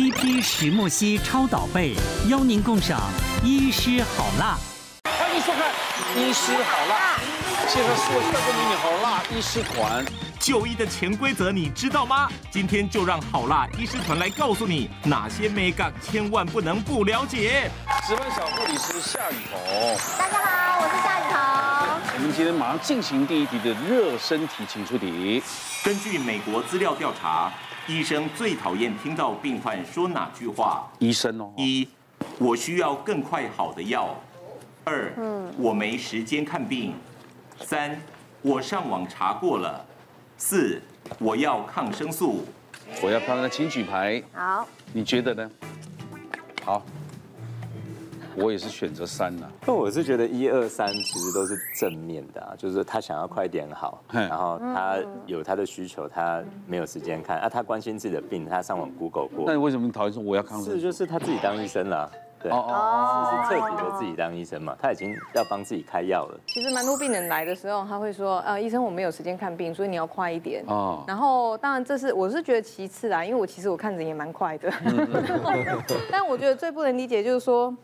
CP 石墨烯超导被，邀您共赏医师好辣。欢迎收看医师好辣，现在说一下个迷你好辣医师团。就医的潜规则你知道吗？今天就让好辣医师团来告诉你哪些眉角千万不能不了解。值班小护理师夏雨桐，大家好，我是夏雨桐。我们今天马上进行第一题的热身题，请出题。根据美国资料调查，医生最讨厌听到病患说哪句话？医生哦，一，我需要更快好的药。二，我没时间看病。三，我上网查过了。四，我要抗生素。我要抗生素，请举牌。好，你觉得呢？好，我也是选择三呐。那我是觉得一二三其实都是正面的啊，就是他想要快点好，然后他有他的需求，他没有时间看啊，他关心自己的病，他上网 Google 过。那你为什么讨厌说我要抗生素？是就是他自己当医生了。对，哦，是彻底的自己当医生嘛，他已经要帮自己开药了。其实蛮多病人来的时候，他会说，呃，医生我没有时间看病，所以你要快一点。哦。然后当然这是我是觉得其次啦，因为我其实我看诊也蛮快的。但我觉得最不能理解就是说，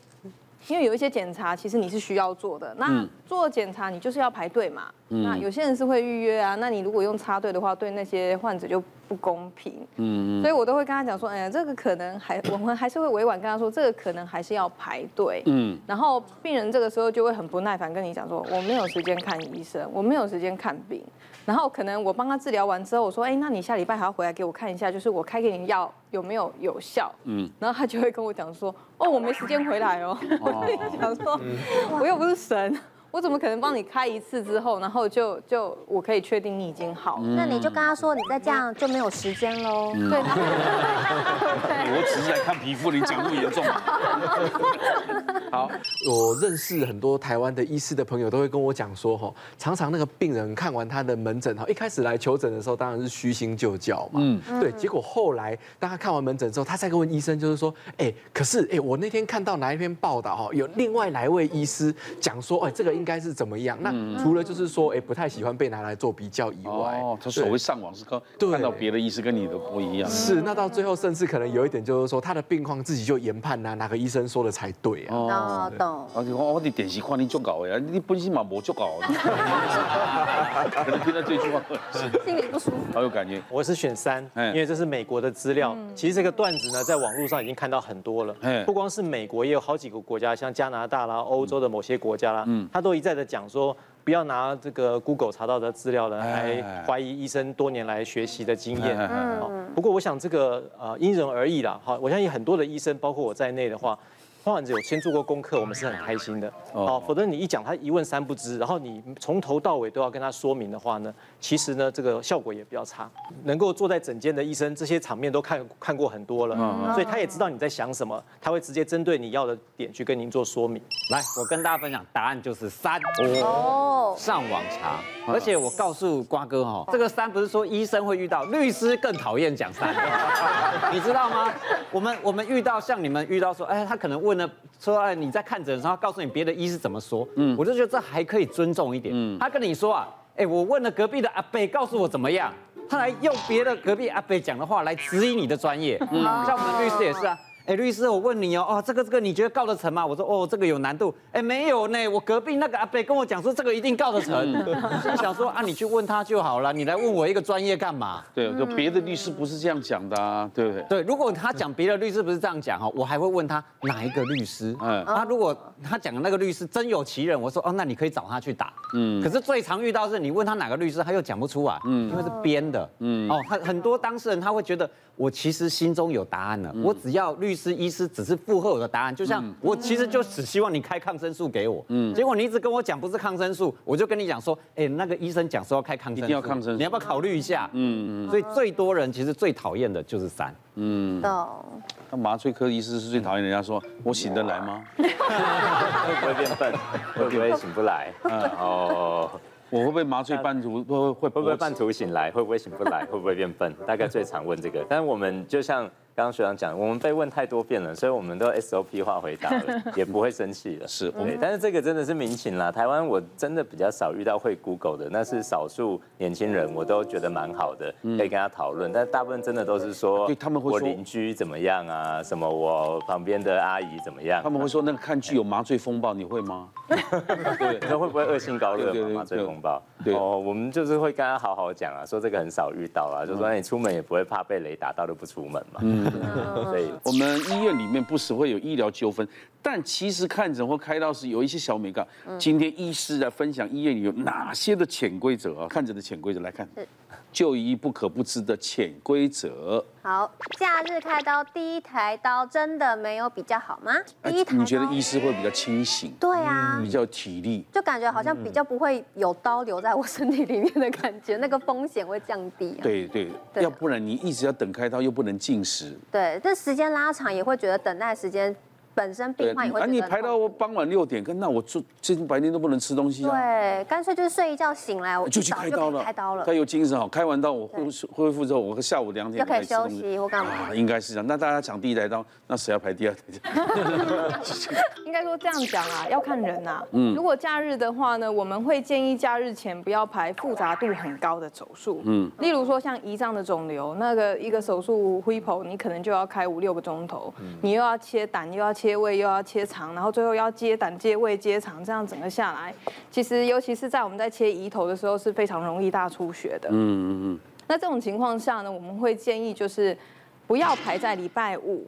因为有一些检查其实你是需要做的，那做检查你就是要排队嘛。那有些人是会预约啊，那你如果用插队的话，对那些患者就。不公平，嗯，所以我都会跟他讲说，哎呀，这个可能还，我们还是会委婉跟他说，这个可能还是要排队，嗯，然后病人这个时候就会很不耐烦跟你讲说，我没有时间看医生，我没有时间看病，然后可能我帮他治疗完之后，我说，哎，那你下礼拜还要回来给我看一下，就是我开给你的药有没有有效，嗯，然后他就会跟我讲说，哦，我没时间回来哦，我就想说，我又不是神。我怎么可能帮你开一次之后，然后就就我可以确定你已经好了？那你就跟他说，你再这样就没有时间喽。对。我只是来看皮肤，你讲那么严重吗？好，我认识很多台湾的医师的朋友，都会跟我讲说，哈，常常那个病人看完他的门诊，哈，一开始来求诊的时候，当然是虚心就教嘛，嗯，对。结果后来，当他看完门诊之后，他再问医生，就是说，哎，可是，哎，我那天看到哪一篇报道，哈，有另外来位医师讲说，哎，这个应该是怎么样？那除了就是说，哎，不太喜欢被拿来做比较以外，哦，他所谓上网是看看到别的医师跟你的不一样，是。那到最后，甚至可能有一点就是说，他的病况自己就研判呐，哪个医生说的才对啊？哦，懂。而且我我的电视看你做稿的，你本身嘛没做搞。可能听到这句话，心里不舒服，好有感觉。我是选三，因为这是美国的资料。其实这个段子呢，在网络上已经看到很多了。不光是美国，也有好几个国家，像加拿大啦、欧洲的某些国家啦，嗯他都一再的讲说，不要拿这个 Google 查到的资料呢，来怀疑医生多年来学习的经验。嗯。不过我想这个呃因人而异啦。好，我相信很多的医生，包括我在内的话。患者有先做过功课，我们是很开心的。哦，否则你一讲他一问三不知，然后你从头到尾都要跟他说明的话呢，其实呢这个效果也比较差。能够坐在诊间的医生，这些场面都看看过很多了，所以他也知道你在想什么，他会直接针对你要的点去跟您做说明。来，我跟大家分享，答案就是三哦，上网查。而且我告诉瓜哥哈，这个三不是说医生会遇到，律师更讨厌讲三，你知道吗？我们我们遇到像你们遇到说，哎，他可能问。了说哎，你在看诊的时候，告诉你别的医师怎么说，嗯，我就觉得这还可以尊重一点。嗯，他跟你说啊，哎，我问了隔壁的阿北，告诉我怎么样，他来用别的隔壁阿北讲的话来质疑你的专业。嗯，像我们律师也是啊。哎，律师，我问你哦，哦，这个这个你觉得告得成吗？我说哦，这个有难度。哎，没有呢，我隔壁那个阿伯跟我讲说这个一定告得成。我心想说啊，你去问他就好了，你来问我一个专业干嘛？对，就别的律师不是这样讲的啊，对不对？对，如果他讲别的律师不是这样讲哈，我还会问他哪一个律师。嗯，他如果他讲的那个律师真有其人，我说哦，那你可以找他去打。嗯，可是最常遇到是你问他哪个律师，他又讲不出来。嗯，因为是编的。嗯，哦，很很多当事人他会觉得。我其实心中有答案了，我只要律师、医师只是附和我的答案，就像我其实就只希望你开抗生素给我，嗯，结果你一直跟我讲不是抗生素，我就跟你讲说，哎，那个医生讲说要开抗生素，一定要抗生素，你要不要考虑一下？嗯嗯，所以最多人其实最讨厌的就是三，嗯，那麻醉科医师是最讨厌人家说我醒得来吗？会不会变笨？会不会醒不来？哦。我会不会麻醉半途会会会不会半途醒来？会不会醒不来？会不会变笨？大概最常问这个。但是我们就像刚刚学长讲，我们被问太多遍了，所以我们都 SOP 化回答了，也不会生气了。是，对。但是这个真的是民情啦，台湾我真的比较少遇到会 Google 的，那是少数年轻人，我都觉得蛮好的，可以跟他讨论。但大部分真的都是说，他们会说我邻居怎么样啊，什么我旁边的阿姨怎么样？他们会说那个看剧有麻醉风暴，你会吗？对，会不会恶性高热嘛？麻醉风暴？对哦，我们就是会跟他好好讲啊，说这个很少遇到啊，就说你出门也不会怕被雷打到，都不出门嘛。嗯。所以我们医院里面不时会有医疗纠纷，但其实看诊或开刀时有一些小美感。今天医师来分享医院里有哪些的潜规则啊？看诊的潜规则来看，就医不可不知的潜规则。好，假日开刀第一台刀真的没有比较好吗？第一台，你觉得医师会比较清醒？对啊，比较有体力，就感觉好像比较不会有刀留在我身体里面的感觉，那个风险会降低。对对，要不然你一直要等开刀又不能进食。对，这时间拉长也会觉得等待时间。本身病患也会。啊，你排到傍晚六点，跟那我就最近白天都不能吃东西啊。对，干脆就是睡一觉醒来，我就去开刀了。开刀了。他有精神好，开完刀我恢恢复之后，我下午两点就可以休息或干嘛。啊，应该是这样。那大家抢第一台刀，那谁要排第二台？应该说这样讲啊，要看人呐。嗯。如果假日的话呢，我们会建议假日前不要排复杂度很高的手术。嗯。例如说像胰脏的肿瘤，那个一个手术恢剖，你可能就要开五六个钟头。嗯。你又要切胆，又要切胃，又要切。肠，然后最后要接胆、接胃、接肠，这样整个下来，其实尤其是在我们在切胰头的时候是非常容易大出血的。嗯嗯嗯。那这种情况下呢，我们会建议就是不要排在礼拜五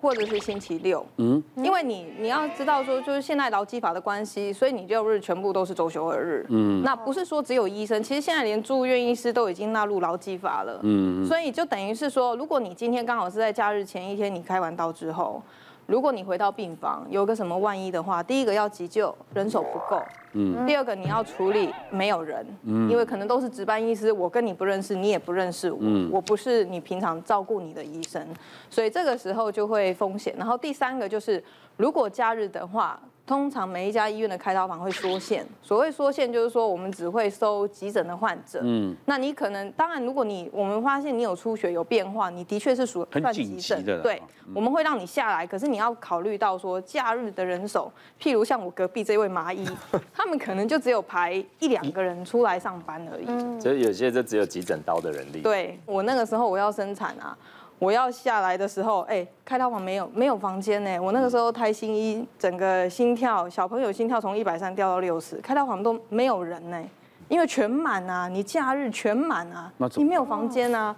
或者是星期六。嗯。因为你你要知道说，就是现在劳基法的关系，所以你六日全部都是周休二日。嗯。那不是说只有医生，其实现在连住院医师都已经纳入劳基法了。嗯。所以就等于是说，如果你今天刚好是在假日前一天，你开完刀之后。如果你回到病房，有个什么万一的话，第一个要急救，人手不够。嗯。第二个你要处理，没有人。嗯。因为可能都是值班医师，我跟你不认识，你也不认识我。嗯。我不是你平常照顾你的医生，所以这个时候就会风险。然后第三个就是，如果假日的话。通常每一家医院的开刀房会缩线，所谓缩线就是说我们只会收急诊的患者。嗯，那你可能当然，如果你我们发现你有出血有变化，你的确是属算急诊的。对，我们会让你下来，可是你要考虑到说假日的人手，譬如像我隔壁这位麻医，他们可能就只有排一两个人出来上班而已。所以有些就只有急诊刀的人力。对，我那个时候我要生产啊。我要下来的时候，哎，开刀房没有没有房间呢。我那个时候胎心一，整个心跳，小朋友心跳从一百三掉到六十，开刀房都没有人呢，因为全满啊，你假日全满啊，你没有房间啊。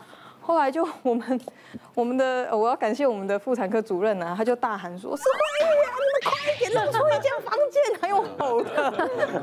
后来就 我们我们的我要感谢我们的妇产科主任呢，他就大喊说：“是怀孕啊，你们快一点，弄出一间房间，还有吼的。”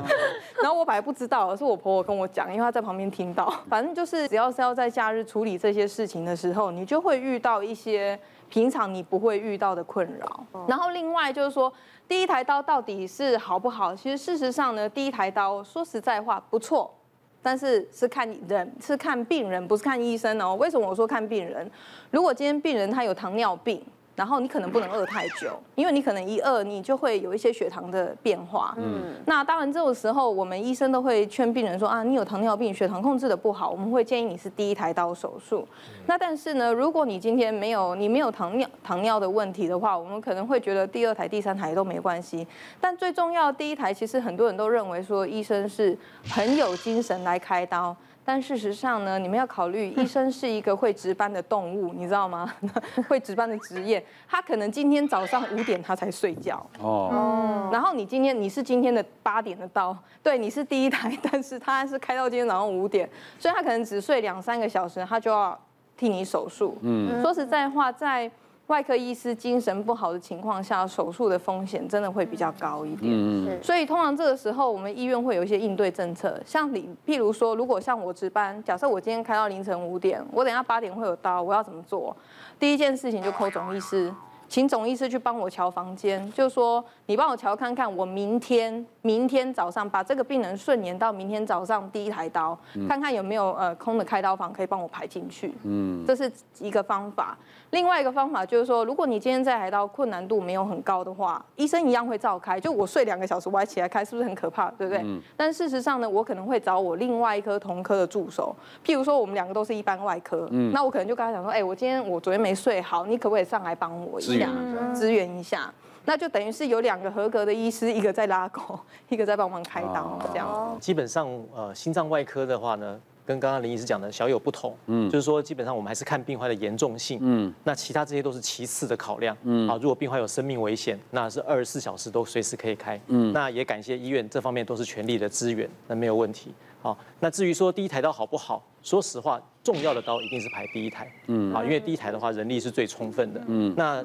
然后我本来不知道，是我婆婆跟我讲，因为她在旁边听到。反正就是只要是要在假日处理这些事情的时候，你就会遇到一些平常你不会遇到的困扰。然后另外就是说，第一台刀到底是好不好？其实事实上呢，第一台刀说实在话不错。但是是看人，是看病人，不是看医生哦。为什么我说看病人？如果今天病人他有糖尿病。然后你可能不能饿太久，因为你可能一饿，你就会有一些血糖的变化。嗯，那当然这种时候，我们医生都会劝病人说啊，你有糖尿病，血糖控制的不好，我们会建议你是第一台刀手术。那但是呢，如果你今天没有你没有糖尿糖尿的问题的话，我们可能会觉得第二台、第三台都没关系。但最重要第一台，其实很多人都认为说医生是很有精神来开刀。但事实上呢，你们要考虑，医生是一个会值班的动物，你知道吗？会值班的职业，他可能今天早上五点他才睡觉哦。然后你今天你是今天的八点的刀，对，你是第一台，但是他是开到今天早上五点，所以他可能只睡两三个小时，他就要替你手术。嗯，说实在话，在外科医师精神不好的情况下，手术的风险真的会比较高一点。嗯，所以通常这个时候，我们医院会有一些应对政策，像你，譬如说，如果像我值班，假设我今天开到凌晨五点，我等下八点会有刀，我要怎么做？第一件事情就 call 总医师。请总医师去帮我瞧房间，就是说你帮我瞧看看，我明天明天早上把这个病人顺延到明天早上第一台刀，嗯、看看有没有呃空的开刀房可以帮我排进去。嗯，这是一个方法。另外一个方法就是说，如果你今天在台刀困难度没有很高的话，医生一样会照开。就我睡两个小时，我还起来开，是不是很可怕？对不对？嗯、但事实上呢，我可能会找我另外一科同科的助手，譬如说我们两个都是一般外科，嗯、那我可能就跟他讲说，哎、欸，我今天我昨天没睡好，你可不可以上来帮我一下，下，支援一下？那就等于是有两个合格的医师，一个在拉钩，一个在帮忙开刀，这样。基本上，呃，心脏外科的话呢。跟刚刚林医师讲的小有不同，嗯，就是说基本上我们还是看病患的严重性，嗯，那其他这些都是其次的考量，嗯，啊，如果病患有生命危险，那是二十四小时都随时可以开，嗯，那也感谢医院这方面都是全力的支援，那没有问题，好，那至于说第一台刀好不好，说实话，重要的刀一定是排第一台，嗯，啊，因为第一台的话人力是最充分的，嗯，那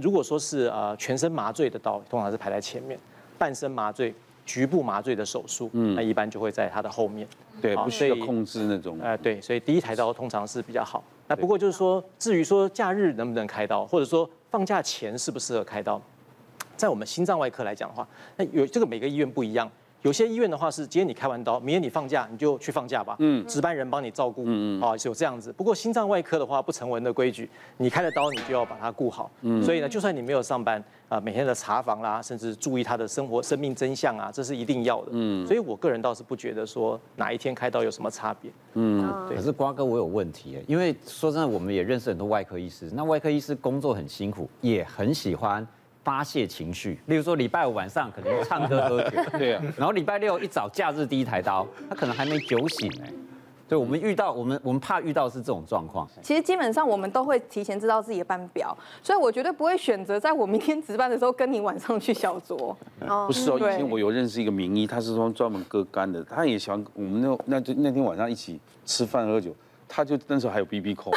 如果说是呃全身麻醉的刀，通常是排在前面，半身麻醉。局部麻醉的手术，嗯，那一般就会在它的后面，对，不需要控制那种，哎，对，所以第一台刀通常是比较好。那不过就是说，至于说假日能不能开刀，或者说放假前适不适合开刀，在我们心脏外科来讲的话，那有这个每个医院不一样。有些医院的话是，今天你开完刀，明天你放假，你就去放假吧。嗯，值班人帮你照顾。嗯嗯。啊，是有这样子。不过心脏外科的话，不成文的规矩，你开了刀，你就要把它顾好。嗯。所以呢，就算你没有上班，啊，每天的查房啦，甚至注意他的生活、生命真相啊，这是一定要的。嗯。所以我个人倒是不觉得说哪一天开刀有什么差别。嗯。对。可是瓜哥，我有问题，因为说真的，我们也认识很多外科医师，那外科医师工作很辛苦，也很喜欢。发泄情绪，例如说礼拜五晚上可能唱歌喝酒，对啊，然后礼拜六一早假日第一台刀，他可能还没酒醒哎，对，我们遇到我们我们怕遇到是这种状况。其实基本上我们都会提前知道自己的班表，所以我绝对不会选择在我明天值班的时候跟你晚上去小酌。不是哦，以前我有认识一个名医，他是说专门割肝的，他也喜欢我们那那那天晚上一起吃饭喝酒。他就那时候还有 B B 扣，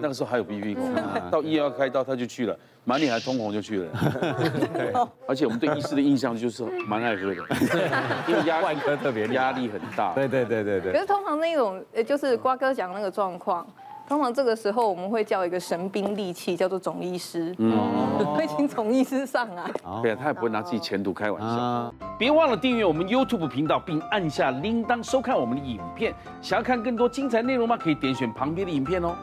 那个时候还有 B B 扣，到医院要开刀他就去了，满脸还通红就去了。而且我们对医师的印象就是蛮爱喝的，因为压外科特别压力很大。对对对对对。可是通常那种，就是瓜哥讲那个状况。通常这个时候我们会叫一个神兵利器，叫做总医师，嗯 会请总医师上来。对啊，他也不会拿自己前途开玩笑。别忘了订阅我们 YouTube 频道，并按下铃铛收看我们的影片。想要看更多精彩内容吗？可以点选旁边的影片哦。